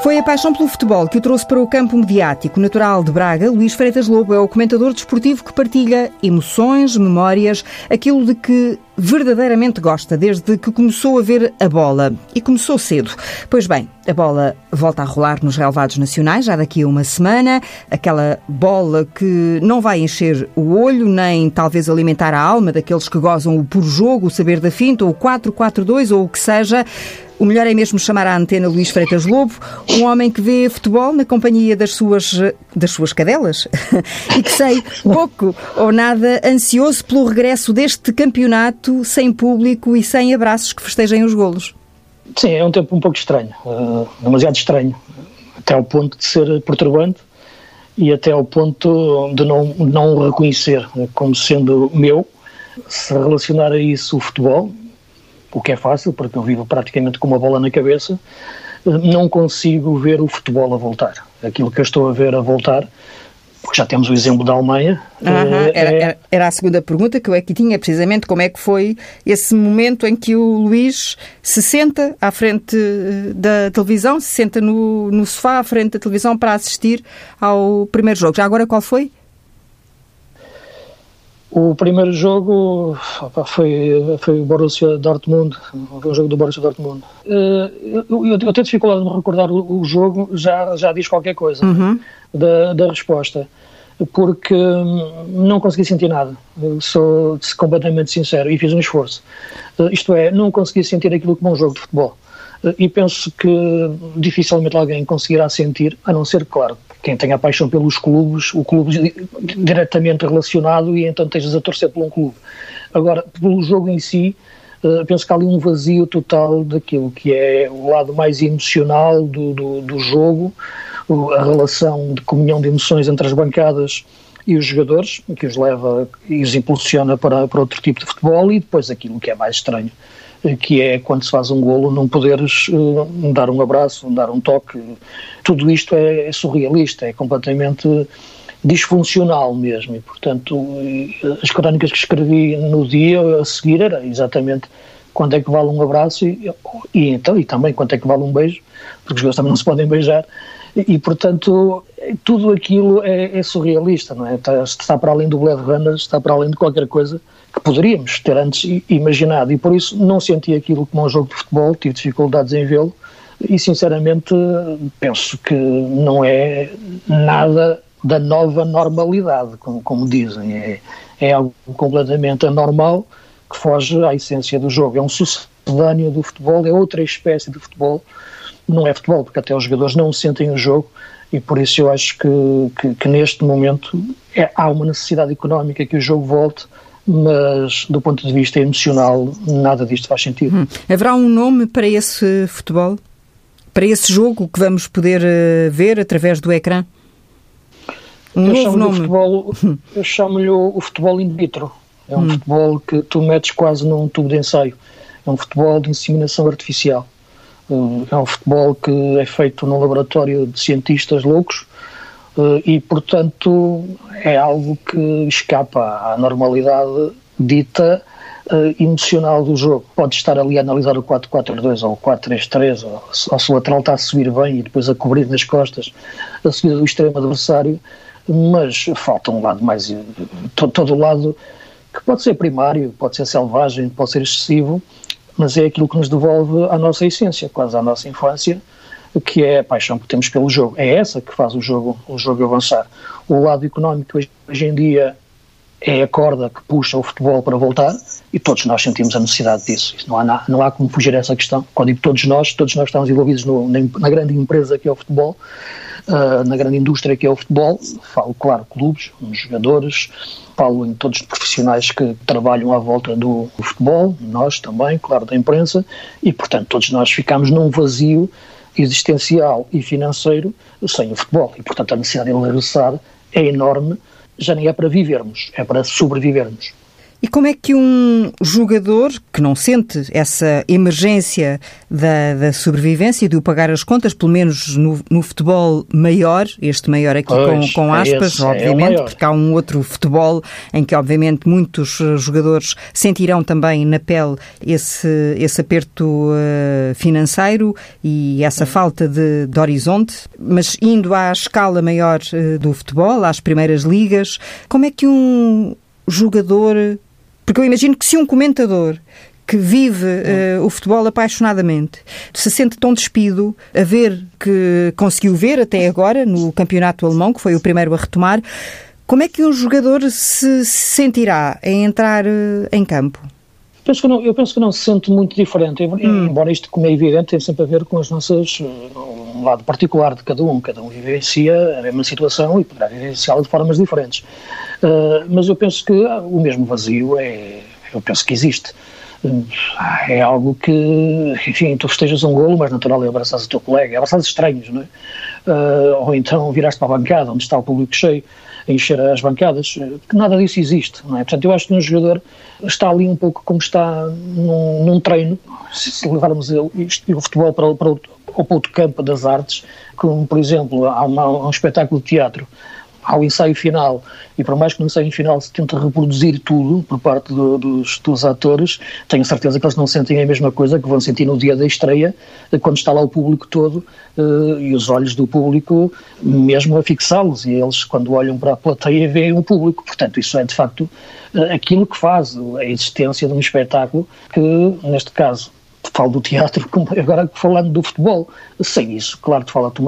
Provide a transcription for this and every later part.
Foi a paixão pelo futebol que o trouxe para o campo mediático. Natural de Braga, Luís Freitas Lobo é o comentador desportivo que partilha emoções, memórias, aquilo de que verdadeiramente gosta desde que começou a ver a bola. E começou cedo. Pois bem, a bola volta a rolar nos relevados nacionais já daqui a uma semana. Aquela bola que não vai encher o olho, nem talvez alimentar a alma daqueles que gozam o puro jogo, o saber da finta, ou o 4-4-2, ou o que seja. O melhor é mesmo chamar à antena Luís Freitas Lobo, um homem que vê futebol na companhia das suas, das suas cadelas e que sei pouco ou nada ansioso pelo regresso deste campeonato sem público e sem abraços que festejem os golos. Sim, é um tempo um pouco estranho, uh, demasiado estranho, até ao ponto de ser perturbante e até ao ponto de não, não o reconhecer como sendo meu. Se relacionar a isso o futebol, o que é fácil, porque eu vivo praticamente com uma bola na cabeça, não consigo ver o futebol a voltar. Aquilo que eu estou a ver a voltar, porque já temos o exemplo da Alemanha. Eh, é... era, era, a segunda pergunta que eu aqui tinha, precisamente como é que foi esse momento em que o Luís se senta à frente eh, da televisão, se senta no, no sofá à frente da televisão para assistir ao primeiro jogo. Já agora qual foi? O primeiro jogo opa, foi, foi o Borussia Dortmund, foi um jogo do Borussia Dortmund. Eh, eu, eu, eu tenho dificuldade de me recordar o, o, jogo, já, já diz qualquer coisa uhum. da, da resposta, porque hum, não consegui sentir nada, sou completamente sincero e fiz um esforço. Eh, isto é, não consegui sentir aquilo como um jogo de futebol. Eh, e penso que dificilmente alguém conseguirá sentir, a não ser, claro, quem tem a paixão pelos clubes, o clube diretamente relacionado e então estejas a torcer por um clube. Agora, pelo jogo em si, uh, penso que há ali um vazio total daquilo que é o lado mais emocional do, do, do jogo, a relação de comunhão de emoções entre as bancadas e os jogadores, que os leva e os impulsiona para, para outro tipo de futebol, e depois aquilo que é mais estranho, que é quando se faz um golo não poderes uh, dar um abraço, dar um toque. Tudo isto é, é, surrealista, é completamente disfuncional mesmo e, portanto, as crónicas que escrevi no dia a seguir era exatamente quanto é que vale um abraço e, e então, e também quanto é que vale um beijo, porque os jogadores também não se podem beijar e, portanto, tudo aquilo é, é, surrealista, não é? Está, está para além do Blade Runner, está para além de qualquer coisa que poderíamos ter antes imaginado. E por isso não senti aquilo como um jogo de futebol, tive dificuldades em vê-lo. E sinceramente penso que não é nada da nova normalidade, como, como dizem, é, é algo completamente anormal que foge à essência do jogo, é um sucedâneo do futebol, é outra espécie de futebol, não é futebol, porque até os jogadores não sentem o jogo e por isso eu acho que, que, que neste momento é, há uma necessidade económica que o jogo volte mas do ponto de vista emocional nada disto faz sentido. Hum. Haverá um nome para esse futebol? Para esse jogo que vamos poder uh, ver através do ecrã? Um eu novo nome? Futebol, hum. eu chamo-lhe o, o, futebol in vitro. É um hum. futebol que tu metes quase num tubo de ensaio. É um futebol de inseminação artificial. É um futebol que é feito num laboratório de cientistas loucos eh, e, portanto, é algo que escapa à normalidade dita uh, emocional do jogo. Pode estar ali a analisar o 4-4-2 ou o 4-3-3, ou, se o lateral está a subir bem e depois a cobrir nas costas a subida do extremo adversário, mas falta um lado mais. todo o lado que pode ser primário, pode ser selvagem, pode ser excessivo, mas é aquilo que nos devolve a nossa essência, quase à nossa infância que é a paixão que temos pelo jogo. É essa que faz o jogo, o jogo avançar. O lado económico hoje, em dia é a corda que puxa o futebol para voltar e todos nós sentimos a necessidade disso. Não há, não há como fugir a essa questão. Quando digo todos nós, todos nós estamos envolvidos no, na, na, grande empresa que é o futebol, uh, na grande indústria que é o futebol. Falo, claro, clubes, jogadores, falo em todos os profissionais que trabalham à volta do futebol, nós também, claro, da imprensa, e portanto todos nós ficamos num vazio existencial e financeiro sem o futebol. E, portanto, a necessidade de ele regressar é enorme, já nem é para vivermos, é para sobrevivermos. E como é que um jogador que não sente essa emergência da, da sobrevivência, de o pagar as contas, pelo menos no, no futebol maior, este maior aqui pois, com, com é aspas, é obviamente, é porque há um outro futebol em que, obviamente, muitos eh, jogadores sentirão também na pele esse, esse aperto uh, financeiro e essa falta de, de, horizonte, mas indo à escala maior uh, do futebol, às primeiras ligas, como é que um jogador porque eu imagino que se um comentador que vive uh, o futebol apaixonadamente, se sente tão despido a ver que conseguiu ver até agora no campeonato alemão, que foi o primeiro a retomar, como é que um jogador se sentirá em entrar uh, em campo? Penso não, eu penso que não se sente muito diferente, hum. embora isto, como é evidente, tem sempre a ver com as nossas, um lado particular de cada um, cada um vivencia a mesma situação e poderá vivenciá-la de formas diferentes. Uh, mas eu penso que ah, o mesmo vazio é, eu penso que existe. Uh, é algo que, enfim, tu festejas um golo, mas natural é abraçar o teu colega, é abraçar estranhos, não é? Uh, ou então viraste para a bancada, onde está o público cheio, a encher as bancadas, que nada disso existe, não é? Portanto, eu acho que um jogador está ali um pouco como está num, num treino, se levarmos o, o futebol para, para, o, para outro campo das artes, como, por exemplo, há, uma, há um espetáculo de teatro ao ensaio final, e por mais que no ensaio final se tente reproduzir tudo por parte do, dos, dos, atores, tenho certeza que eles não sentem a mesma coisa que vão sentir no dia da estreia, quando está lá o público todo uh, e os olhos do público mesmo a fixá-los, e eles, quando olham para a plateia, veem o público. Portanto, isso é de facto uh, aquilo que faz a existência de um espetáculo que, neste caso, falo do teatro, agora falando do futebol. Sem isso, claro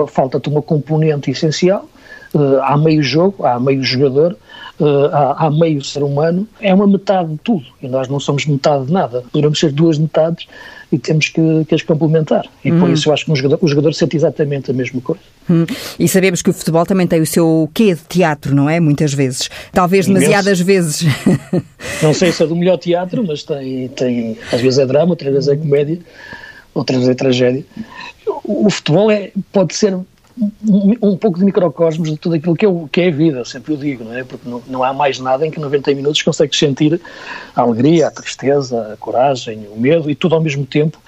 falta-te uma componente essencial, uh, há meio jogo, há meio jogador, uh, há, há, meio ser humano, é uma metade de tudo e nós não somos metade de nada. Podemos ser duas metades e temos que, que as complementar. E hum. por isso eu acho que um jogador, o jogador sente exatamente a mesma coisa. Hum. E sabemos que o futebol também tem o seu quê de teatro, não é? Muitas vezes. Talvez Imenso. demasiadas vezes. Não sei se é do melhor teatro, mas tem, tem às vezes é drama, outras vezes é comédia, outras vezes é tragédia. O, o futebol é, pode ser um, pouco de microcosmos de tudo aquilo que é, que é a vida, sempre o digo, não é? Porque não, não há mais nada em que 90 minutos consegues sentir a alegria, a tristeza, a coragem, o medo e tudo ao mesmo tempo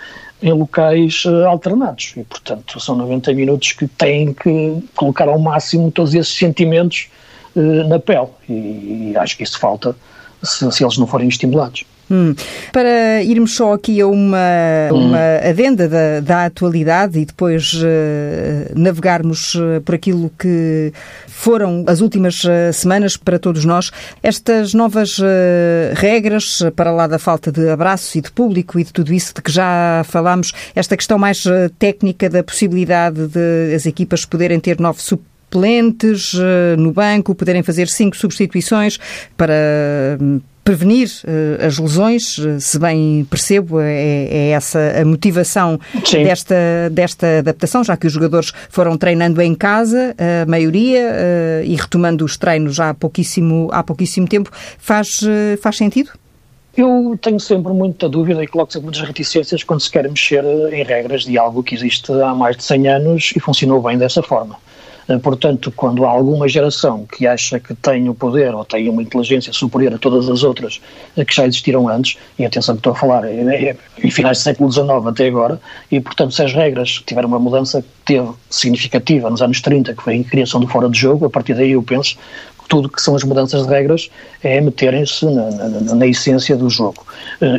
em locais uh, alternados. E, portanto, são 90 minutos que têm que colocar ao máximo todos esses sentimentos uh, na pele. E, e, acho que isso falta se, se eles não forem estimulados. Hum. Para irmos só aqui a uma, hum. uma adenda da, da atualidade e depois uh, navegarmos uh, por aquilo que foram as últimas uh, semanas para todos nós, estas novas regras, para lá da falta de abraço e de público e de tudo isso de que já falámos, esta questão mais técnica da possibilidade de as equipas poderem ter novos suplentes no banco, poderem fazer cinco substituições para hum, prevenir uh, as lesões, uh, se bem percebo, é, é essa a motivação desta, desta adaptação, já que os jogadores foram treinando em casa, a maioria, uh, e retomando os treinos há pouquíssimo, há pouquíssimo tempo, faz, faz sentido? Eu tenho sempre muita dúvida e coloco sempre muitas reticências quando se quer mexer em regras de algo que existe há mais de 100 anos e funcionou bem dessa forma. Eh, portanto, quando há alguma geração que acha que tem o poder ou tem uma inteligência superior a todas as outras eh, que já existiram antes, e atenção que estou a falar, é, em finais do século XIX até agora, e portanto se as regras tiveram uma mudança teve significativa nos anos 30, que foi a criação do fora de jogo, a partir daí eu penso que tudo que são as mudanças de regras é meterem-se na, na, na essência do jogo.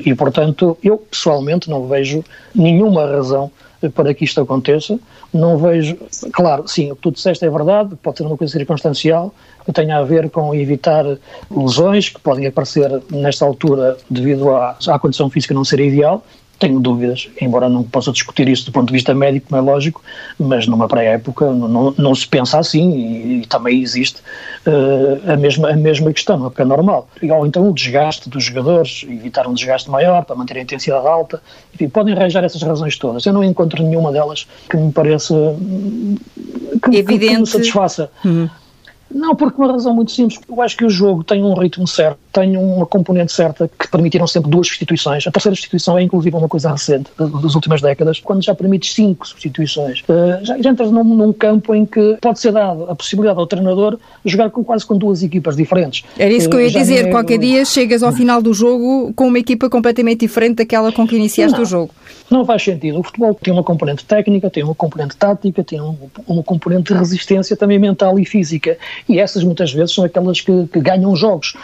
E portanto eu pessoalmente não vejo nenhuma razão para que isto aconteça. Não vejo, claro, sim, o que tu disseste é verdade, pode ser uma coisa circunstancial, que tenha a ver com evitar lesões que podem aparecer nesta altura devido à, à condição física não ser ideal, tenho dúvidas, embora não possa discutir isso do ponto de vista médico, como é lógico, mas numa pré-época não, não, não, se pensa assim e, e também existe uh, a, mesma, a mesma questão, uma época normal. Ou então o desgaste dos jogadores, evitar um desgaste maior para manter a intensidade alta, enfim, podem arranjar essas razões todas. Eu não encontro nenhuma delas que me pareça que, Evidente. que, que me satisfaça. Uhum. Não, porque uma razão muito simples, eu acho que o jogo tem um ritmo certo tem uma componente certa que permitiram sempre duas substituições. A terceira substituição é inclusive uma coisa recente, das últimas décadas, quando já permites cinco substituições. Uh, já, já entras num, num, campo em que pode ser dado a possibilidade ao treinador jogar com, quase com duas equipas diferentes. Era isso que eu ia uh, dizer, é... qualquer dia chegas ao final do jogo com uma equipa completamente diferente daquela com que iniciaste não, o jogo. Não faz sentido. O futebol tem uma componente técnica, tem uma componente tática, tem um, uma componente de resistência também mental e física. E essas muitas vezes são aquelas que, que ganham jogos,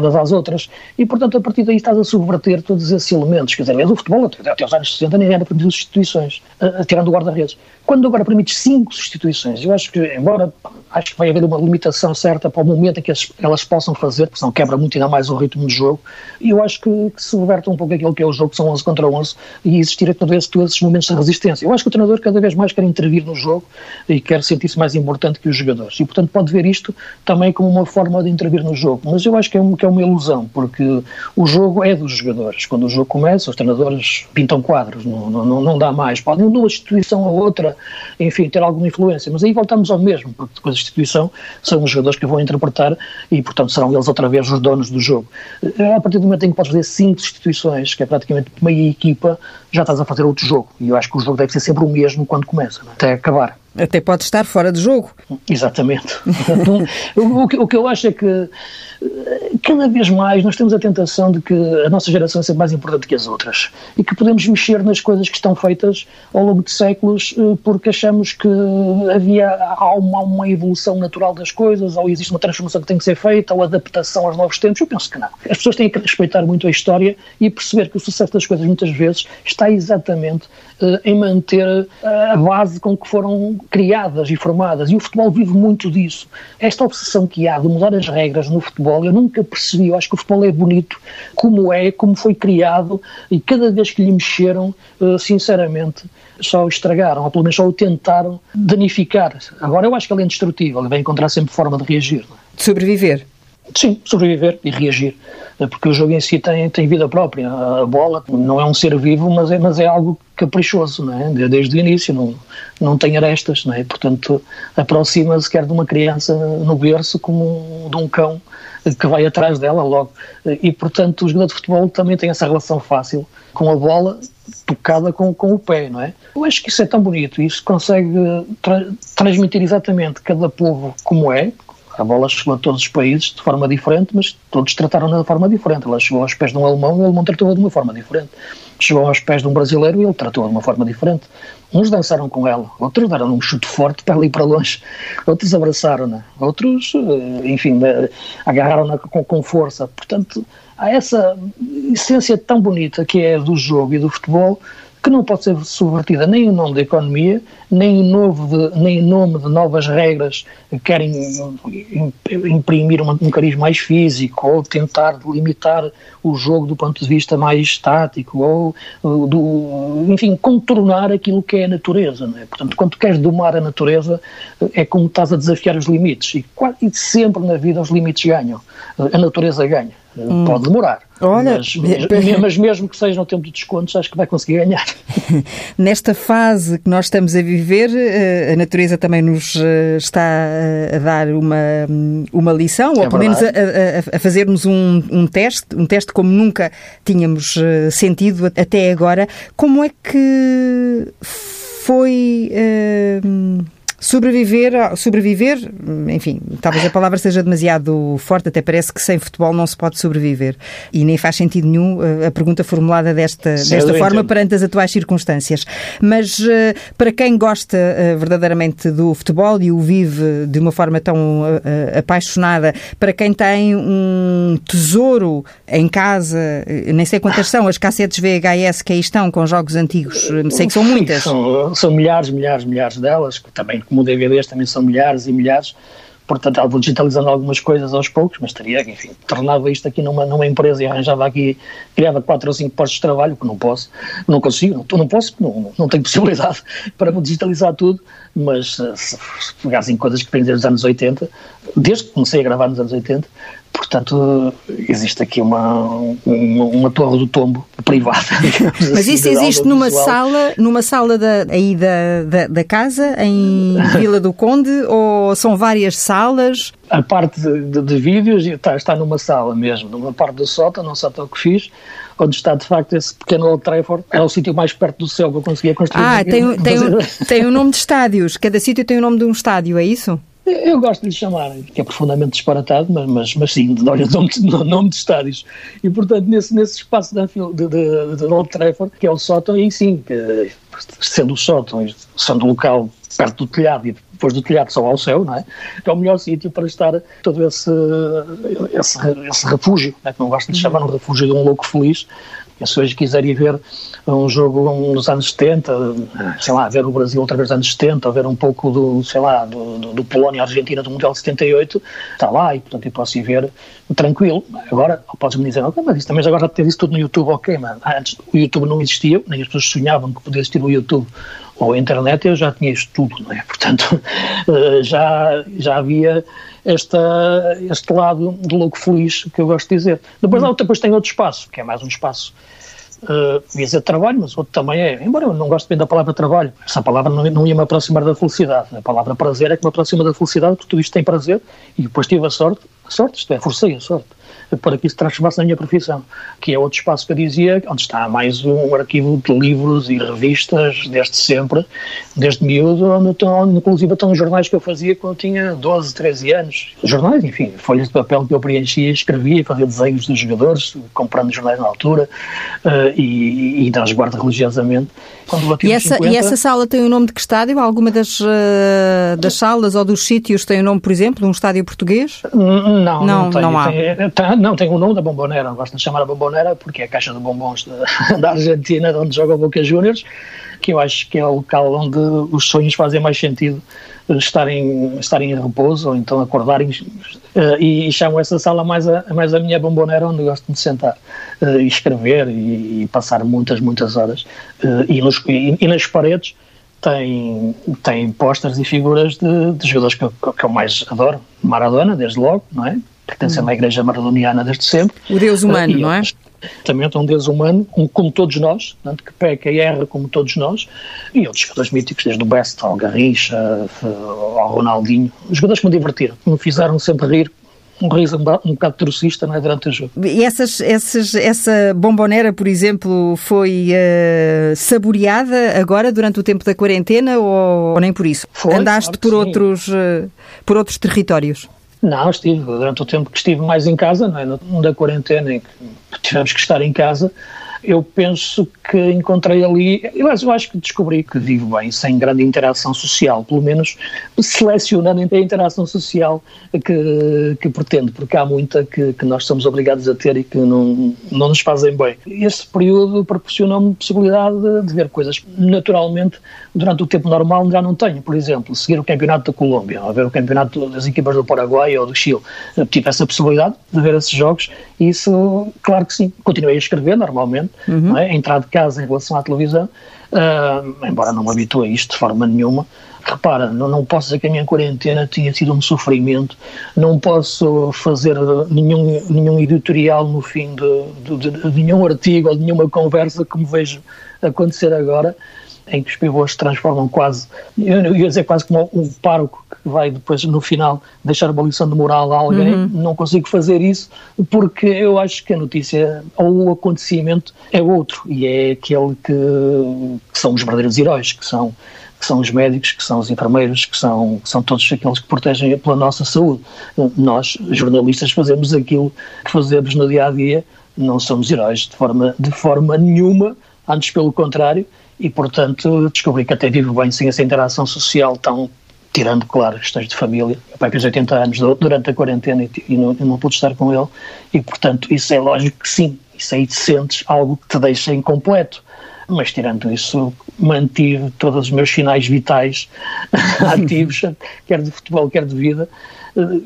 aliadas às outras. E portanto, a partir daí estás a subverter todos esses elementos. Quer dizer, o futebol até, os anos 60 nem era permitido substituições, uh, tirando o guarda-redes. Quando agora permites cinco substituições, eu acho que, embora acho que vai haver uma limitação certa para o momento em que elas, elas possam fazer, porque senão quebra muito ainda mais o ritmo do jogo, e eu acho que, que subverte um pouco aquilo que é o jogo, que são 11 contra 11, e existir todos esses, todos esses momentos de resistência. Eu acho que o treinador cada vez mais quer intervir no jogo e quer sentir-se mais importante que os jogadores. E, portanto, pode ver isto também como uma forma de intervir no jogo. Mas eu acho que é, um, que é uma ilusão, porque o jogo é dos jogadores. Quando o jogo começa, os treinadores pintam quadros, não, não, não dá mais. Podem, de uma instituição a outra, enfim, ter alguma influência. Mas aí voltamos ao mesmo, porque depois a instituição são os jogadores que vão interpretar e, portanto, serão eles outra vez os donos do jogo. Eh, a partir do momento em que podes fazer cinco instituições, que é praticamente meia equipa, já estás a fazer outro jogo. E eu acho que o jogo deve ser sempre o mesmo quando começa, é? até acabar. Até pode estar fora de jogo. Exatamente. o, o, que eu acho é que eh, cada vez mais nós temos a tentação de que a nossa geração é sempre mais importante que as outras e que podemos mexer nas coisas que estão feitas ao longo de séculos eh, porque achamos que havia há uma, uma evolução natural das coisas ou existe uma transformação que tem que ser feita ou adaptação aos novos tempos. Eu penso que não. As pessoas têm que respeitar muito a história e perceber que o sucesso das coisas muitas vezes está exatamente uh, em manter a base com que foram criadas e formadas, e o futebol vive muito disso. Esta obsessão que há de mudar as regras no futebol, eu nunca percebi, eu acho que o futebol é bonito como é, como foi criado, e cada vez que lhe mexeram, eh, sinceramente, só o estragaram, ou pelo menos só o tentaram danificar. Agora eu acho que ele é indestrutível, ele vai encontrar sempre forma de reagir. De sobreviver. Sim, sobreviver e reagir, porque o jogo em si tem, tem vida própria. A bola não é um ser vivo, mas é, mas é algo caprichoso, não é? desde o início, não, não tem arestas, não é? portanto aproxima-se quer de uma criança no berço como de um cão que vai atrás dela logo. E portanto o jogador de futebol também tem essa relação fácil com a bola tocada com, com o pé, não é? Eu acho que isso é tão bonito, isso consegue tra transmitir exatamente cada povo como é, a bola chegou a todos os países de forma diferente, mas todos trataram-na de forma diferente. Ela chegou aos pés de um alemão e o alemão tratou-a de uma forma diferente. Chegou aos pés de um brasileiro e ele tratou-a de uma forma diferente. Uns dançaram com ela, outros deram um chute forte para ali para longe, outros abraçaram-na, outros, eh, enfim, eh, agarraram-na com, com força. Portanto, há essa essência tão bonita que é do jogo e do futebol que não pode ser subvertida nem em nome da economia, nem em, novo de, nem em nome de novas regras que querem imprimir um, um cariz mais físico ou tentar limitar o jogo do ponto de vista mais estático ou, do, enfim, contornar aquilo que é a natureza. É? Portanto, quando queres domar a natureza, é como estás a desafiar os limites e, e sempre na vida os limites ganham, a natureza ganha. Hum. Pode demorar. Olha, mas, mas, mesmo que seja no tempo de descontos, acho que vai conseguir ganhar. Nesta fase que nós estamos a viver, eh, a natureza também nos eh, está a dar uma, uma lição, é ou pelo menos a, a, a fazer-nos um, um teste, um teste como nunca tínhamos eh, sentido até agora. Como é que foi. Uh, Sobreviver, sobreviver, enfim, talvez a palavra seja demasiado forte, até parece que sem futebol não se pode sobreviver. E nem faz sentido nenhum eh, a pergunta formulada desta, desta forma perante as atuais circunstâncias. Mas eh, para quem gosta eh, verdadeiramente do futebol e o vive de uma forma tão apaixonada, para quem tem um tesouro em casa, nem sei quantas são, as cassetes VHS que aí estão com jogos antigos, sei que são muitas. São, são milhares, milhares, milhares delas, que também como DVDs também são milhares e milhares, portanto vou digitalizando algumas coisas aos poucos, mas teria enfim, tornava isto aqui numa, numa empresa e arranjava aqui, criava quatro ou cinco postos de trabalho, que não posso, não consigo, não, não posso, não, não tenho possibilidade para digitalizar tudo, mas se, se pegassem coisas que vêm desde os anos 80, desde que comecei a gravar nos anos 80, Portanto, existe aqui uma, uma, uma torre do tombo privada. Mas assim, isso existe numa visual. sala, numa sala da, aí da, da, da, casa, em Vila do Conde, ou são várias salas? A parte de, de, de vídeos está, está numa sala mesmo, numa parte do sótão, não sótão que fiz, onde está de facto esse pequeno Old Trafford, era o sítio mais perto do céu que eu conseguia construir. Ah, tem, tem, tem um nome de estádios, cada sítio tem o nome de um estádio, é isso? Eu gosto de lhe chamar, que é profundamente disparatado, mas, mas, mas sim, de nome, nome de estádios. E, portanto, nesse, nesse espaço de, de, de, de Old Trafford, que é o sótão, e sim, que, sendo o sótão, sendo o local perto do telhado e depois do telhado só ao céu, não é? É o melhor sítio para estar todo esse, esse, esse refúgio, é? que não gosto de chamar um refúgio de um louco feliz, se hoje quiser ir ver um jogo nos anos 70, sei lá, ver o Brasil outra vez nos anos 70, ou ver um pouco do, sei lá, do, do, do Polónia-Argentina do Mundial de 78, está lá e, portanto, eu posso ir ver tranquilo. Agora, podes-me dizer, ok, mas isso também agora ter isso tudo no YouTube, ok, mas antes o YouTube não existia, nem as pessoas sonhavam que podia existir o YouTube ou a internet, eu já tinha isto tudo, não é? Portanto, eh, já, já havia esta, este lado de louco feliz que eu gosto de dizer. Depois, hum. depois tem outro espaço, que é mais um espaço uh, ia dizer trabalho, mas outro também é, embora eu não goste bem da palavra trabalho, essa palavra não, não ia me aproximar da felicidade, a palavra prazer é que me aproxima da felicidade, porque tudo isto tem prazer, e depois tive a sorte, a sorte, isto é, forcei a sorte, para que isso transformasse na minha profissão, que é outro espaço que eu dizia, onde está mais um arquivo de livros e revistas, desde sempre, desde miúdo, onde estão, inclusive estão jornais que eu fazia quando tinha 12, 13 anos. Jornais, enfim, folhas de papel que eu preenchia, escrevia, fazia desenhos dos jogadores, comprando jornais na altura, uh, e, e, guardo religiosamente. E essa, 50, e essa sala tem o nome de que estádio? Alguma das, uh, das salas ou dos sítios tem o nome, por exemplo, de um estádio português? Não, não, não, tem, não há. Tem, tem, não, tem o nome da Bombonera, gosto de chamar a Bombonera porque é a caixa de bombons da, da Argentina, onde joga o Boca Juniors, que eu acho que é o local onde os sonhos fazem mais sentido estarem, estarem em repouso ou então acordarem uh, e, e chamo essa sala mais a, mais a minha bombonera onde gosto de sentar uh, e escrever e, e, passar muitas, muitas horas. E, nos, e, e, nas paredes tem, tem posters e figuras de, de jogadores que, que eu mais adoro. Maradona, desde logo, não é? Pertencendo hum. à Igreja Maradoniana desde sempre. O Deus humano, não é? Também é um Deus humano, como todos nós, tanto que peca e erra como todos nós, e outros jogadores míticos, desde o Best ao Garrincha, ao Ronaldinho, os jogadores que me divertiram, que me fizeram sempre rir, um riso um, um bocado trocista é, durante o jogo. E essas, essas, essa bombonera, por exemplo, foi uh, saboreada agora durante o tempo da quarentena ou, ou nem por isso? Foi, Andaste por, outros, uh, por outros territórios? Não, estive durante o tempo que estive mais em casa, não é? no, da quarentena, em que tivemos que estar em casa, eu penso que encontrei ali, eu acho que descobri que vivo bem sem grande interação social, pelo menos selecionando a interação social que, que pretendo, porque há muita que, que nós somos obrigados a ter e que não, não nos fazem bem. Esse período proporcionou-me possibilidade de, de ver coisas naturalmente durante o tempo normal já não tenho. Por exemplo, seguir o campeonato da Colômbia, ou ver o campeonato das equipas do Paraguai ou do Chile. tive essa possibilidade de ver esses jogos e isso, claro que sim. Continuei a escrever normalmente, uhum. é? entrar de casa em relação à televisão, uh, embora não me habitue a isto de forma nenhuma. Repara, não, não posso dizer que a minha quarentena tinha sido um sofrimento, não posso fazer nenhum, nenhum editorial no fim de, de, de, de nenhum artigo ou de nenhuma conversa como vejo acontecer agora em que os pivôs se transformam quase, eu ia dizer quase como um pároco que vai depois no final deixar uma lição de moral a alguém, uhum. não consigo fazer isso porque eu acho que a notícia ou o acontecimento é outro e é aquele que, que são os verdadeiros heróis, que são que são os médicos, que são os enfermeiros, que são, que são todos aqueles que protegem pela nossa saúde. Nós, jornalistas, fazemos aquilo que fazemos no dia a dia, não somos heróis de forma, de forma nenhuma, antes pelo contrário, e, portanto, descobri que até vivo bem sem essa interação social tão tirando, claro, questões de família. O pai fez 80 anos durante a quarentena e, e, não, não pude estar com ele, e, portanto, isso é lógico que sim, isso aí te sentes algo que te deixa incompleto. Mas, tirando isso, mantive todos os meus sinais vitais ativos, quer de futebol, quer de vida,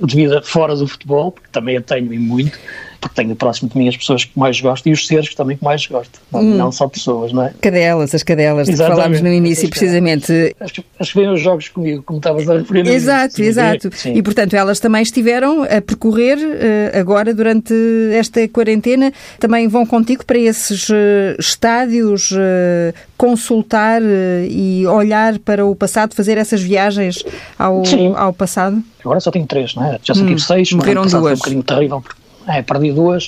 de vida fora do futebol, porque também a tenho e muito, porque tenho próximo de mim as pessoas que mais gosto e os seres que também que mais gosto, não, hum. não só pessoas, não é? Cadelas, as cadelas, de que falámos no início, precisamente. Acho que, acho que vêm os jogos comigo, como estavas a referir. Exato, exato. E, portanto, elas também estiveram a percorrer uh, agora, durante esta quarentena, também vão contigo para esses uh, estádios, uh, consultar e olhar para o passado, fazer essas viagens ao, ao passado? Agora só tenho três, não é? Já só tive hum, seis, morreram duas. Foi um bocadinho terrível, porque é, perdi duas,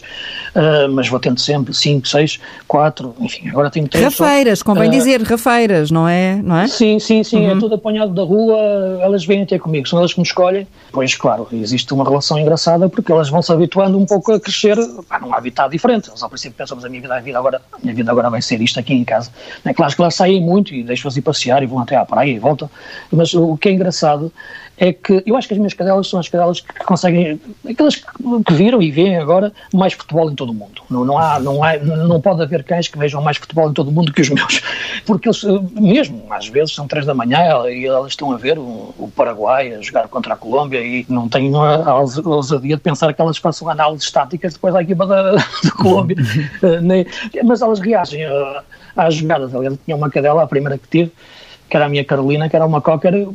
uh, mas vou tendo sempre cinco, seis, quatro, enfim, agora tenho três. Rafeiras, só. convém uh, dizer, rafeiras, não é? Não é? Sim, sim, sim, é uhum. é tudo apanhado da rua, elas vêm até comigo, são elas que me escolhem. Pois, claro, existe uma relação engraçada porque elas vão se habituando um pouco a crescer pá, num habitat diferente. Elas ao princípio pensam, mas a minha vida, a vida agora, a minha vida agora vai ser isto aqui em casa. É claro que elas saem muito e deixam-as ir passear e vão até à praia e voltam, mas o que é engraçado é que eu acho que as minhas cadelas são as cadelas que conseguem, aquelas que viram e veem agora mais futebol em todo o mundo. Não, não, há, não, há, não pode haver cães que vejam mais futebol em todo o mundo que os meus, porque eles, mesmo às vezes são três da manhã e elas estão a ver o, o Paraguai a jogar contra a Colômbia e não têm a, a ousadia de pensar que elas façam análises estáticas depois da equipa da, da Colômbia, eh, mas elas reagem eh, às jogadas. Aliás, tinha uma cadela, a primeira que tive, que era a minha Carolina, que era uma cocker.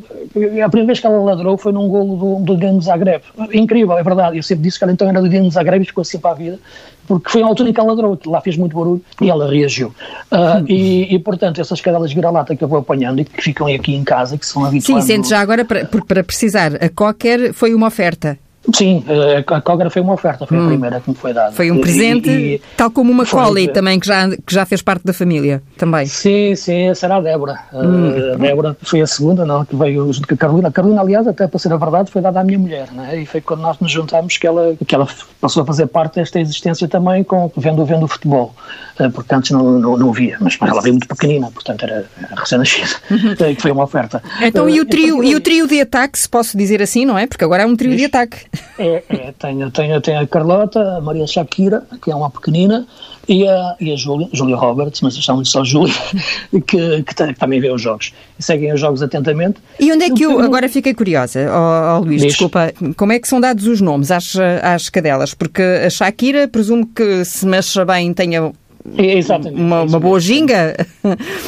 A primeira vez que ela ladrou foi num golo do, do Dinamo Zagreb. Incrível, é verdade. Eu sempre disse que ela então era do Dinamo Zagreb e ficou assim para a vida, porque foi a altura em que ela ladrou, lá fez muito barulho e ela reagiu. Uh, e, e, portanto, essas cadelas vira-lata que eu vou apanhando e que ficam aqui em casa, que são habituadas. Sim, sente já agora, para, para precisar, a cocker foi uma oferta. Sim, eh, a Cogra foi uma oferta, foi hum. a primeira que me foi dada. Foi um presente, e, e, tal como uma Collie também, que já, que já fez parte da família, também. Sim, sim, essa era a Débora. Hum. A Débora foi a segunda, não, que veio junto com a Carolina. A Carolina, aliás, até para ser a verdade, foi dada à minha mulher, né? e foi quando nós nos juntámos que ela, que ela passou a fazer parte desta existência também, com, vendo, vendo o futebol, eh, porque antes não, não, não via, mas ela veio muito pequenina, portanto era recém-nascida, uhum. Eh, que foi uma oferta. Então, e o trio, e o trio de ataque, se posso dizer assim, não é? Porque agora é um trio de ataque. É, é tenho, tenho, tenho a Carlota, a Maria Shakira, que é uma pequenina, e a, e a Júlia, Júlia Roberts, mas chamam-lhe só Júlia, que, que, que, também vê os jogos. E seguem os jogos atentamente. E onde é que eu, agora fiquei curiosa, oh, oh Luís, Diz. desculpa, como é que são dados os nomes às, às cadelas? Porque a Shakira, presumo que se mexa bem tenha exatamente. Uma, uma boa ginga.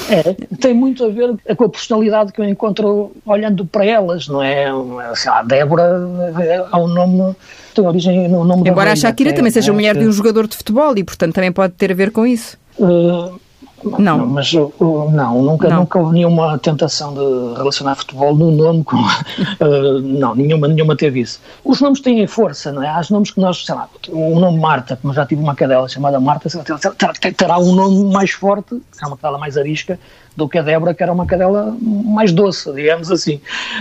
É, tem muito a ver com a personalidade que eu encontro olhando para elas, não é? Assim, a Débora é um nome, tem origem no nome Embora a Shakira também seja é, mulher de um jogador de futebol e, portanto, também pode ter a ver com isso. Uh, não. mas uh, não, nunca, não. nunca houve nenhuma tentação de relacionar futebol no nome com. uh, não, nenhuma, nenhuma teve isso. Os nomes têm força, não é? Há nomes que nós, sei lá, o nome Marta, como já tive uma cadela chamada Marta, terá um nome mais forte, será uma cadela mais arisca, do que a Débora, que era uma cadela mais doce, digamos assim.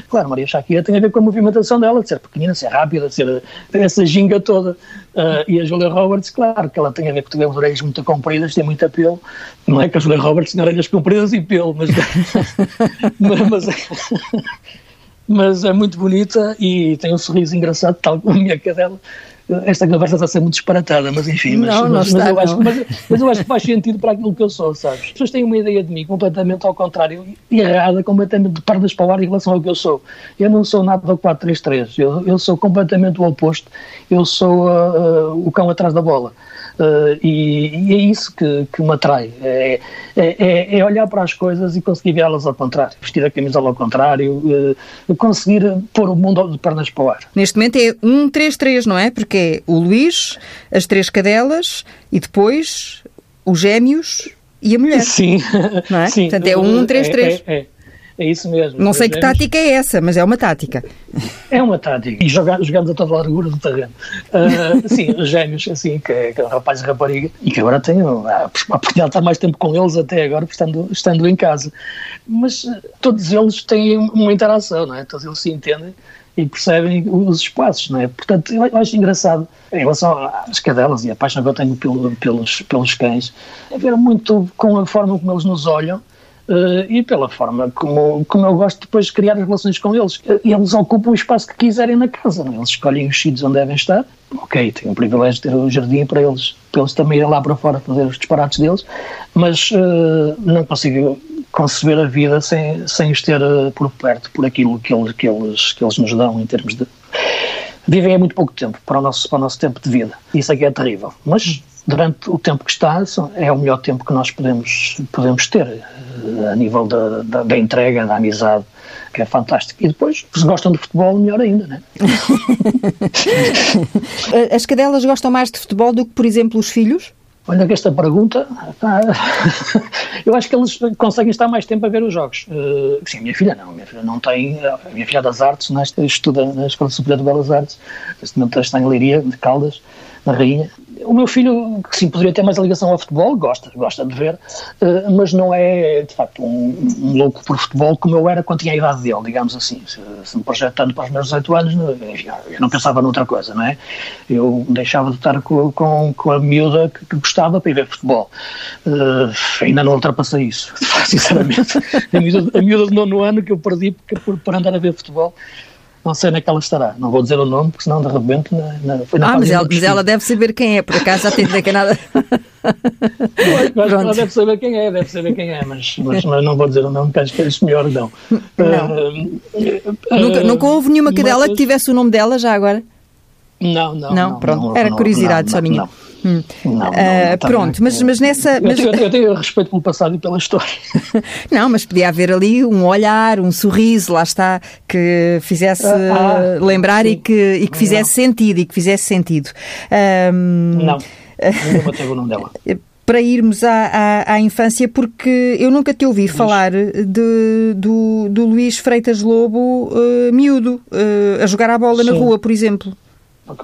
Claro, Maria Shakira tem a ver com a movimentação dela, de ser pequenina, de ser rápida, de ser essa ginga toda. Uh, e a Julia Roberts, claro, que ela tem a ver com ter orelhas muito compridas, tem muito pelo. Não é que a Julia Roberts tenha orelhas compridas e pelo, mas, mas, mas, é muito bonita e tem um sorriso engraçado, tal como a minha cadela esta conversa está a ser muito disparatada, mas enfim, mas, não, mas, não mas, eu acho, mas, eu acho que faz sentido para aquilo que eu sou, sabes? As pessoas têm uma ideia de mim completamente ao contrário, errada, completamente de pernas para o ar em relação ao que eu sou. Eu não sou nada do 4-3-3, eu, eu sou completamente o oposto, eu sou uh, uh, o cão atrás da bola. Uh, e, e, é isso que, que me atrai. É, é, é, é olhar para as coisas e conseguir vê-las ao contrário, vestir a camisola ao contrário, conseguir pôr o mundo de pernas para o ar. Neste momento é 1-3-3, não é? Porque é o Luís, as três cadelas e depois os gêmeos e a mulher. Sim. Não é? Sim. Portanto, é 1-3-3. É, é, é. É isso mesmo. Não sei que tática é essa, mas é uma tática. É uma tática. E joga, jogamos a toda a largura do terreno. Uh, sim, os gêmeos, assim, que é, que é rapaz e rapariga, e que agora tenho a, a oportunidade de estar mais tempo com eles até agora, estando, estando em casa. Mas uh, todos eles têm uma interação, não é? Todos eles se entendem e percebem os espaços, não é? Portanto, eu acho engraçado, em relação às cadelas e a paixão que eu tenho pelo, pelos, pelos cães, é ver muito com a forma como eles nos olham Uh, e pela forma como, como eu gosto depois de criar as relações com eles. Uh, eles ocupam o espaço que quiserem na casa, não? É? eles escolhem os sítios onde devem estar. Ok, tenho o privilégio de ter um jardim para eles, para eles também ir lá para fora fazer os disparates deles, mas uh, não consigo conceber a vida sem, sem os ter por perto, por aquilo que eles, que, eles, que eles nos dão em termos de vivem há muito pouco tempo para o nosso, para o nosso tempo de vida. Isso é que é terrível. Mas durante o tempo que está, é o melhor tempo que nós podemos, podemos ter, eh, a nível da, da, da entrega, da amizade, que é fantástico. E depois, se gostam de futebol, melhor ainda, né? As cadelas gostam mais de futebol do que, por exemplo, os filhos? Olha que esta pergunta, eu acho que eles conseguem estar mais tempo a ver os jogos. Uh, sim, a minha filha não, a minha filha não tem, a minha filha é das artes, nesta, é? estuda na Escola Superior de Belas Artes, neste momento está em Leiria, de Caldas, na Rainha, o meu filho, que sim, poderia ter mais ligação ao futebol, gosta, gosta de ver, uh, mas não é, de facto, um, um, louco por futebol como eu era quando tinha a idade dele, digamos assim. Se, se me projetando para os meus 18 anos, enfim, eu não pensava noutra coisa, não é? Eu deixava de estar com, com, com a miúda que, que, gostava para ir ver futebol. Uh, ainda não ultrapassei isso, sinceramente. a, miúda, a miúda nono ano que eu perdi por, por andar a ver futebol não sei onde é que ela estará. Não vou dizer o nome, porque senão de repente na, na, foi na Ah, mas ela, mas ela, deve saber quem é, por acaso já tem nada. ela deve saber quem é, deve saber quem é, mas, mas, mas não vou dizer o nome, que acho que é melhor não. não. Uh, nunca, uh, nunca houve nenhuma cadela mas, que tivesse o nome dela já agora? Não, não. Não, não pronto, não, era curiosidade só minha. Não. Hum. Não, não, uh, pronto, mas, mas nessa. Mas... Eu, tenho, eu, tenho respeito pelo passado e pela história. não, mas podia haver ali um olhar, um sorriso, lá está, que fizesse ah, ah, lembrar e que, e que fizesse sentido e que fizesse sentido. Um... Não, não teve o nome dela para irmos à, à, à, infância, porque eu nunca te ouvi falar de, do, do Luís Freitas Lobo uh, miúdo, uh, a jogar a bola Sim. na rua, por exemplo.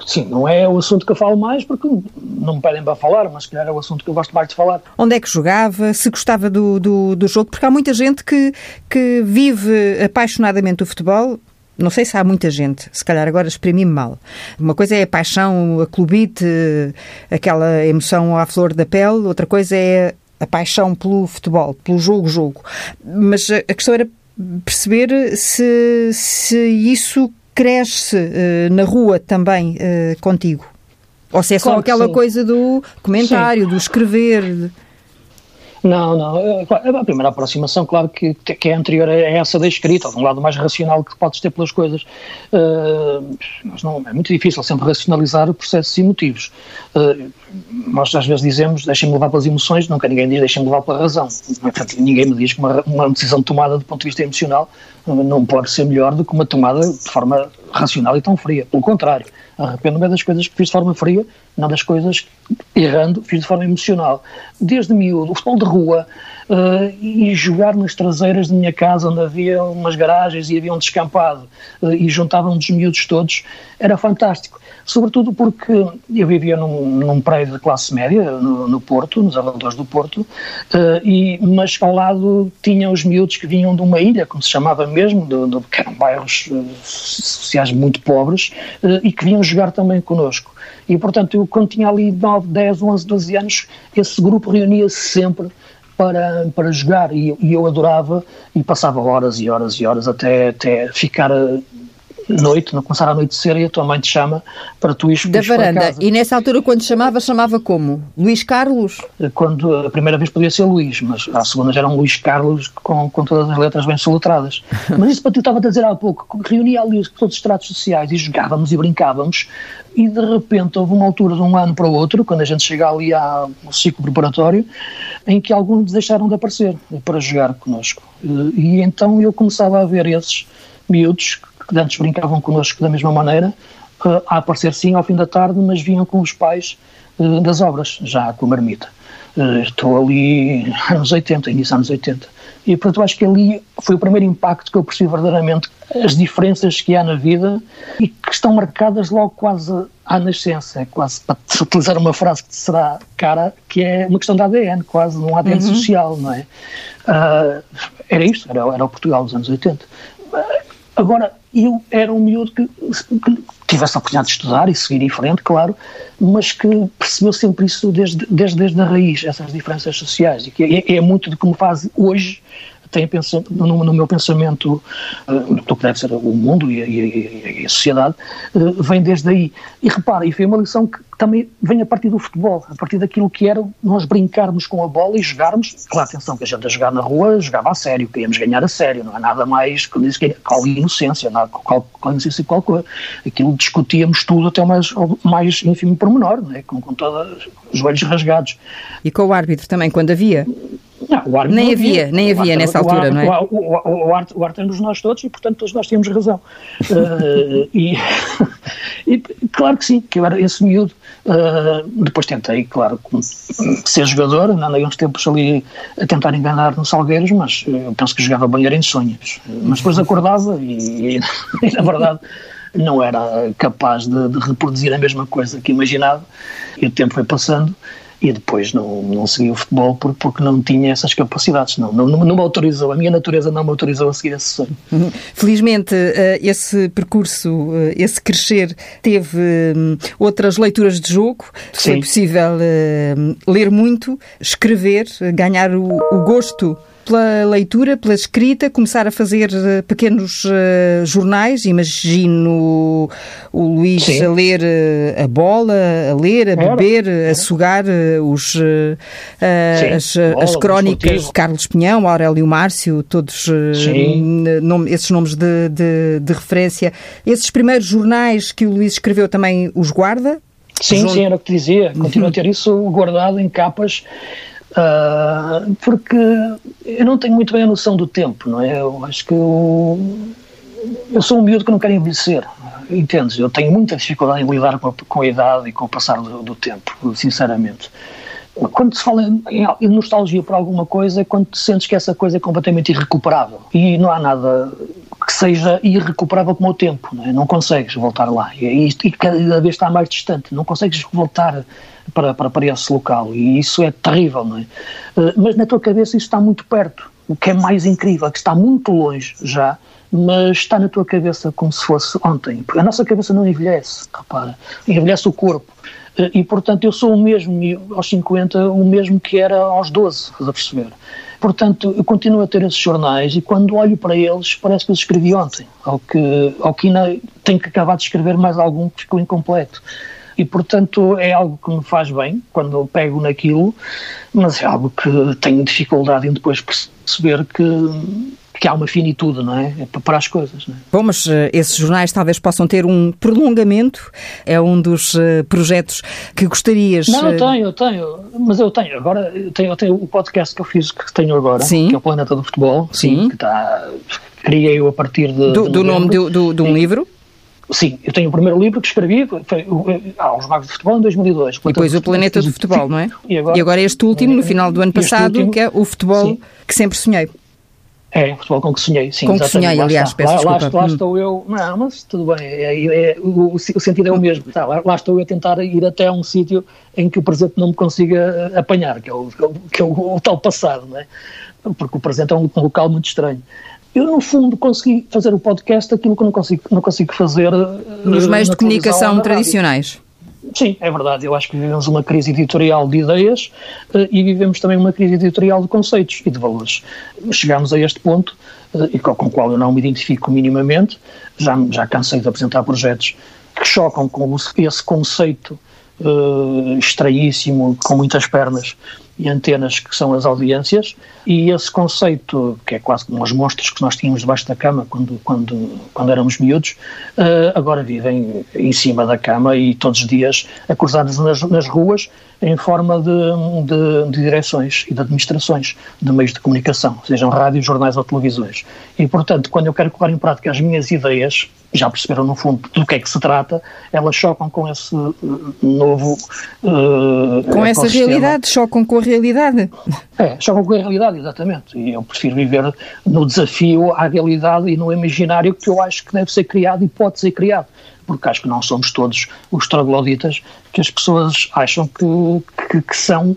Sim, não é o assunto que eu falo mais, porque não me pedem para falar, mas se calhar é o assunto que eu gosto mais de falar. Onde é que jogava? Se gostava do, do, do jogo? Porque há muita gente que, que vive apaixonadamente o futebol, não sei se há muita gente, se calhar agora exprimi-me mal. Uma coisa é a paixão, a clubite, aquela emoção à flor da pele, outra coisa é a paixão pelo futebol, pelo jogo-jogo. Mas a questão era perceber se, se isso cresce uh, na rua também uh, contigo? Ou se é só claro aquela coisa do comentário, sim. do escrever? Não, não. É, a primeira aproximação, claro, que, que é anterior a essa da escrita, de um lado mais racional que podes ter pelas coisas. Uh, mas não, é muito difícil sempre racionalizar processos emotivos. Uh, nós às vezes dizemos, deixem-me levar pelas emoções, nunca ninguém diz, deixem-me levar pela razão. Ninguém me diz que uma, uma decisão tomada do ponto de vista emocional não pode ser melhor do que uma tomada de forma racional e tão fria. Pelo contrário, arrependo-me das coisas que fiz de forma fria, não das coisas errando, fiz de forma emocional. Desde miúdo, o futebol de rua uh, e jogar nas traseiras da minha casa, onde havia umas garagens e havia um descampado uh, e juntavam os miúdos todos, era fantástico sobretudo porque eu vivia num, num prédio de classe média, no, no Porto, nos arredores do Porto, uh, e, mas ao lado tinha os miúdos que vinham de uma ilha, como se chamava mesmo, que eram bairros uh, sociais muito pobres, uh, e que vinham jogar também connosco. E, portanto, eu, quando tinha ali 9, 10, 11, 12 anos, esse grupo reunia-se sempre para, para jogar e, e, eu adorava e passava horas e horas e horas até, até ficar noite, não começar a anoitecer e a tua mãe te chama para tu ires Da varanda. E nessa altura, quando chamava, chamava como? Luís Carlos? Quando a primeira vez podia ser Luís, mas a segunda já era um Luís Carlos com, com todas as letras bem soletradas. mas isso para ti estava a dizer há pouco, reunia ali todos os estratos sociais e jogávamos e brincávamos e de repente houve uma altura de um ano para o outro, quando a gente chega ali ao ciclo preparatório, em que alguns deixaram de aparecer para jogar connosco. E então eu começava a ver esses miúdos que antes brincavam connosco da mesma maneira, uh, a aparecer sim ao fim da tarde, mas vinham com os pais uh, das obras, já com a marmita. Uh, estou ali anos 80, início anos 80. E portanto acho que ali foi o primeiro impacto que eu percebi verdadeiramente as diferenças que há na vida e que estão marcadas logo quase à nascença, quase para utilizar uma frase que será cara, que é uma questão de ADN, quase um ADN uhum. social, não é? Uh, era isto, era, era o Portugal dos anos 80. Agora, eu era um miúdo que, que tivesse a oportunidade de estudar e seguir em frente, claro, mas que percebeu sempre isso desde, desde, desde a raiz, essas diferenças sociais, e que é, é muito de como faz hoje tem no, no meu pensamento uh, do que deve ser o mundo e, e, e a sociedade, uh, vem desde aí. E repara, e foi uma lição que também vem a partir do futebol, a partir daquilo que era nós brincarmos com a bola e jogarmos. Claro, atenção, que a gente a jogar na rua jogava a sério, queríamos ganhar a sério, não é nada mais, como disse, é qual inocência, nada, qual, qual inocência qual coisa. Aquilo discutíamos tudo até o mais, mais ínfimo pormenor, não é? com, com todos os joelhos rasgados. E com o árbitro também, quando havia? Não, o árbitro nem havia, havia, nem havia nessa altura, não é? O, o, o, o, árbitro, éramos nós todos e, portanto, todos nós tínhamos razão. uh, e, e, claro que sim, que eu era esse miúdo. Uh, depois tentei, claro, ser jogador, andei uns tempos ali a tentar enganar no Salgueiros, mas eu penso que jogava era em sonhos. Mas depois acordava e, e, e na verdade não era capaz de, de reproduzir a mesma coisa que imaginava. E o tempo foi passando e depois não, não segui o futebol porque não tinha essas capacidades, não, não, não me autorizou, a minha natureza não me autorizou a seguir esse sonho. Uhum. Felizmente eh, esse percurso, eh, esse crescer teve hum, outras leituras de jogo, Sim. foi possível eh, ler muito, escrever, ganhar o, o gosto pela leitura, pela escrita, começar a fazer uh, pequenos uh, jornais. Imagino o Luís Sim. a ler uh, a bola, a ler, a beber, a sugar os, as, bola, as crónicas de Carlos Pinhão, Aurélio Márcio, todos nome, esses nomes de, de, de referência. Esses primeiros jornais que o Luís escreveu também os guarda? Sim, sim, era o que dizia. Continuo a ter isso guardado em capas Uh, porque eu não tenho muito bem a noção do tempo, não é? Eu acho que eu, eu sou um miúdo que não quero envelhecer, entendes? Eu tenho muita dificuldade em lidar com a, com a idade e com o passar do, do tempo, sinceramente. Quando se fala em, nostalgia por alguma coisa, é quando te sentes que essa coisa é completamente irrecuperável. E não há nada que seja irrecuperável como o tempo, não, é? não consegues voltar lá. E, e cada vez está mais distante, não consegues voltar para, para, para esse local e isso é terrível, não é? Uh, mas na tua cabeça isso está muito perto, o que é mais incrível, é que está muito longe já, mas está na tua cabeça como se fosse ontem. Porque a nossa cabeça não envelhece, repara, envelhece o corpo. Uh, e portanto eu sou o mesmo aos 50, o mesmo que era aos 12, estás a perceber? Portanto, eu continuo a ter esses jornais e quando olho para eles parece que os escrevi ontem, ou que, ou que ainda tenho que acabar de escrever mais algum que ficou incompleto. E portanto é algo que me faz bem quando pego naquilo, mas é algo que tenho dificuldade em depois perceber que que há uma finitude, não é? é para as coisas. Não é? Bom, mas uh, esses jornais talvez possam ter um prolongamento. É um dos uh, projetos que gostarias. Não, eu eh, tenho, eu tenho, mas eu tenho. Agora eu tenho, eu tenho o podcast que eu fiz que tenho agora, sim. que é o Planeta do Futebol, sim, sim que está criei-o a partir de. Do, de do nome de, do, de um livro? Sim, eu tenho o primeiro livro que escrevi, foi ah, Os Magos de Futebol, em 2002. E depois o Planeta do Futebol, não é? E agora, e agora este último, no final do ano passado, último, que é o futebol sim. que sempre sonhei. É, o futebol com que sonhei, sim. Com que sonhei, aliás, peço lá, desculpa. Lá, lá, estou eu, não, mas tudo bem, é, é, o, o, sentido é o mesmo. Tá, lá, lá, estou eu a tentar ir até um sítio em que o presente não me consiga apanhar, que é o, que é o, o tal passado, não é? Porque o presente é um, um local muito estranho eu no fundo consegui fazer o podcast aquilo que não consigo, não consigo fazer nos uh, meios de comunicação tradicionais. Sim, é verdade. Eu acho que vivemos uma crise editorial de ideias uh, e vivemos também uma crise editorial de conceitos e de valores. Chegamos a este ponto, uh, e com, com o qual eu não me identifico minimamente, já, já cansei de apresentar projetos que chocam com esse conceito uh, estranhíssimo, com muitas pernas, e antenas que são as audiências, e esse conceito, que é quase como os monstros que nós tínhamos debaixo da cama quando, quando, quando éramos miúdos, uh, agora vivem em cima da cama e todos os dias acusados nas, nas ruas em forma de, de, de, direções e de administrações de meios de comunicação, sejam rádios, jornais ou televisões. E, portanto, quando eu quero colocar em prática as minhas ideias, já perceberam no fundo do que é que se trata, elas chocam com esse uh, novo. Uh, com essa realidade, chocam com a realidade. É, chocam com a realidade, exatamente. E eu prefiro viver no desafio à realidade e no imaginário que eu acho que deve ser criado e pode ser criado porque acho que não somos todos os trogloditas que as pessoas acham que, que, que, são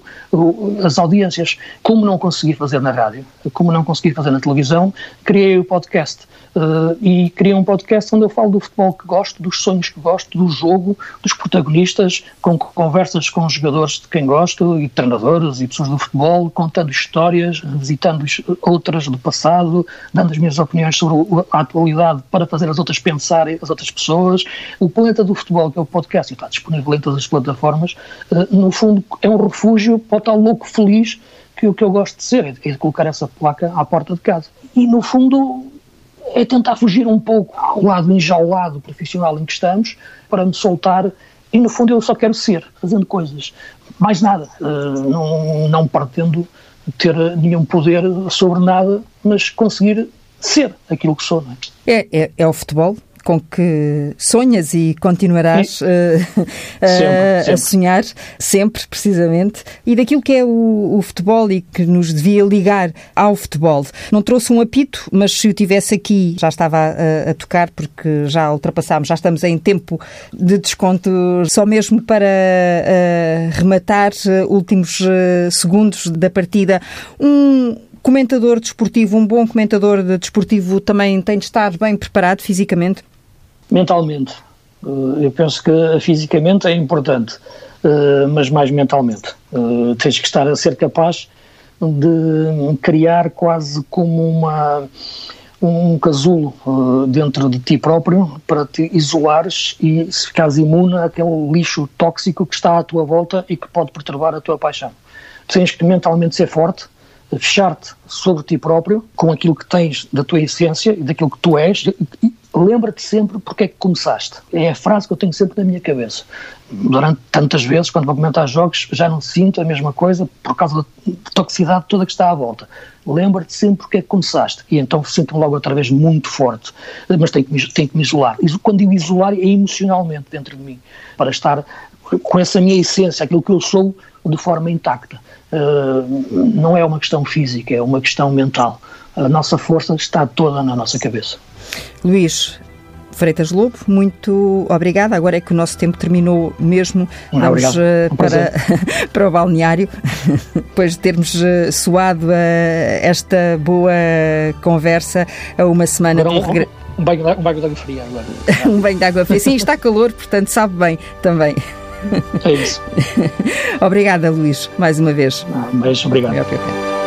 as audiências. Como não consegui fazer na rádio, como não consegui fazer na televisão, criei o podcast. Uh, e criei um podcast onde eu falo do futebol que gosto, dos sonhos que gosto, do jogo, dos protagonistas, com conversas com jogadores de quem gosto, e treinadores e pessoas do futebol, contando histórias, visitando outras do passado, dando as minhas opiniões sobre a atualidade para fazer as outras pensarem, as outras pessoas. O Planeta do Futebol, que é o podcast, está disponível em todas as plataformas, uh, no fundo é um refúgio para o tal louco feliz que o que eu gosto de ser, é de colocar essa placa à porta de casa. E no fundo é tentar fugir um pouco ao lado enjaulado profissional em que estamos para me soltar e no fundo eu só quero ser, fazendo coisas, mais nada, uh, não, não pretendo ter nenhum poder sobre nada, mas conseguir ser aquilo que sou. É? É, é, é o futebol, com que sonhas e continuarás uh, sempre, a sonhar, sempre, precisamente, e daquilo que é o, o, futebol e que nos devia ligar ao futebol. Não trouxe um apito, mas se o tivesse aqui, já estava a, a tocar, porque já ultrapassámos, já estamos em tempo de desconto, só mesmo para uh, rematar uh, últimos segundos da partida. Um comentador desportivo, um bom comentador de desportivo também tem de estar bem preparado fisicamente? Mentalmente. Eh, eu penso que fisicamente é importante, eh, mas mais mentalmente. Eh, tens que estar a ser capaz de criar quase como uma um casulo dentro de ti próprio para te isolares e se ficares imune àquele lixo tóxico que está à tua volta e que pode perturbar a tua paixão. Tens que mentalmente ser forte, fechar-te sobre ti próprio, com aquilo que tens da tua essência e daquilo que tu és, lembra-te sempre porque é que começaste. É a frase que eu tenho sempre na minha cabeça. Durante tantas vezes, quando vou comentar jogos, já não sinto a mesma coisa por causa da toxicidade toda que está à volta. Lembra-te sempre porque é que começaste. E então sinto-me logo outra vez muito forte. Mas tenho que, me, tenho que me isolar. Quando digo isolar, é emocionalmente dentro de mim. Para estar com essa minha essência, aquilo que eu sou, de forma intacta. Uh, não é uma questão física, é uma questão mental. A nossa força está toda na nossa cabeça. Luís, Freitas Lobo, muito obrigada. Agora é que o nosso tempo terminou mesmo. Vamos Obrigado. Uh, para, para o balneário, depois de termos uh, suado uh, esta boa conversa a uma semana um, regre... um, banho, um banho de água fria agora. um banho de água fria. Sim, está calor, portanto sabe bem também. É isso. Obrigada, Luís, mais uma vez. Um beijo, obrigado. obrigado.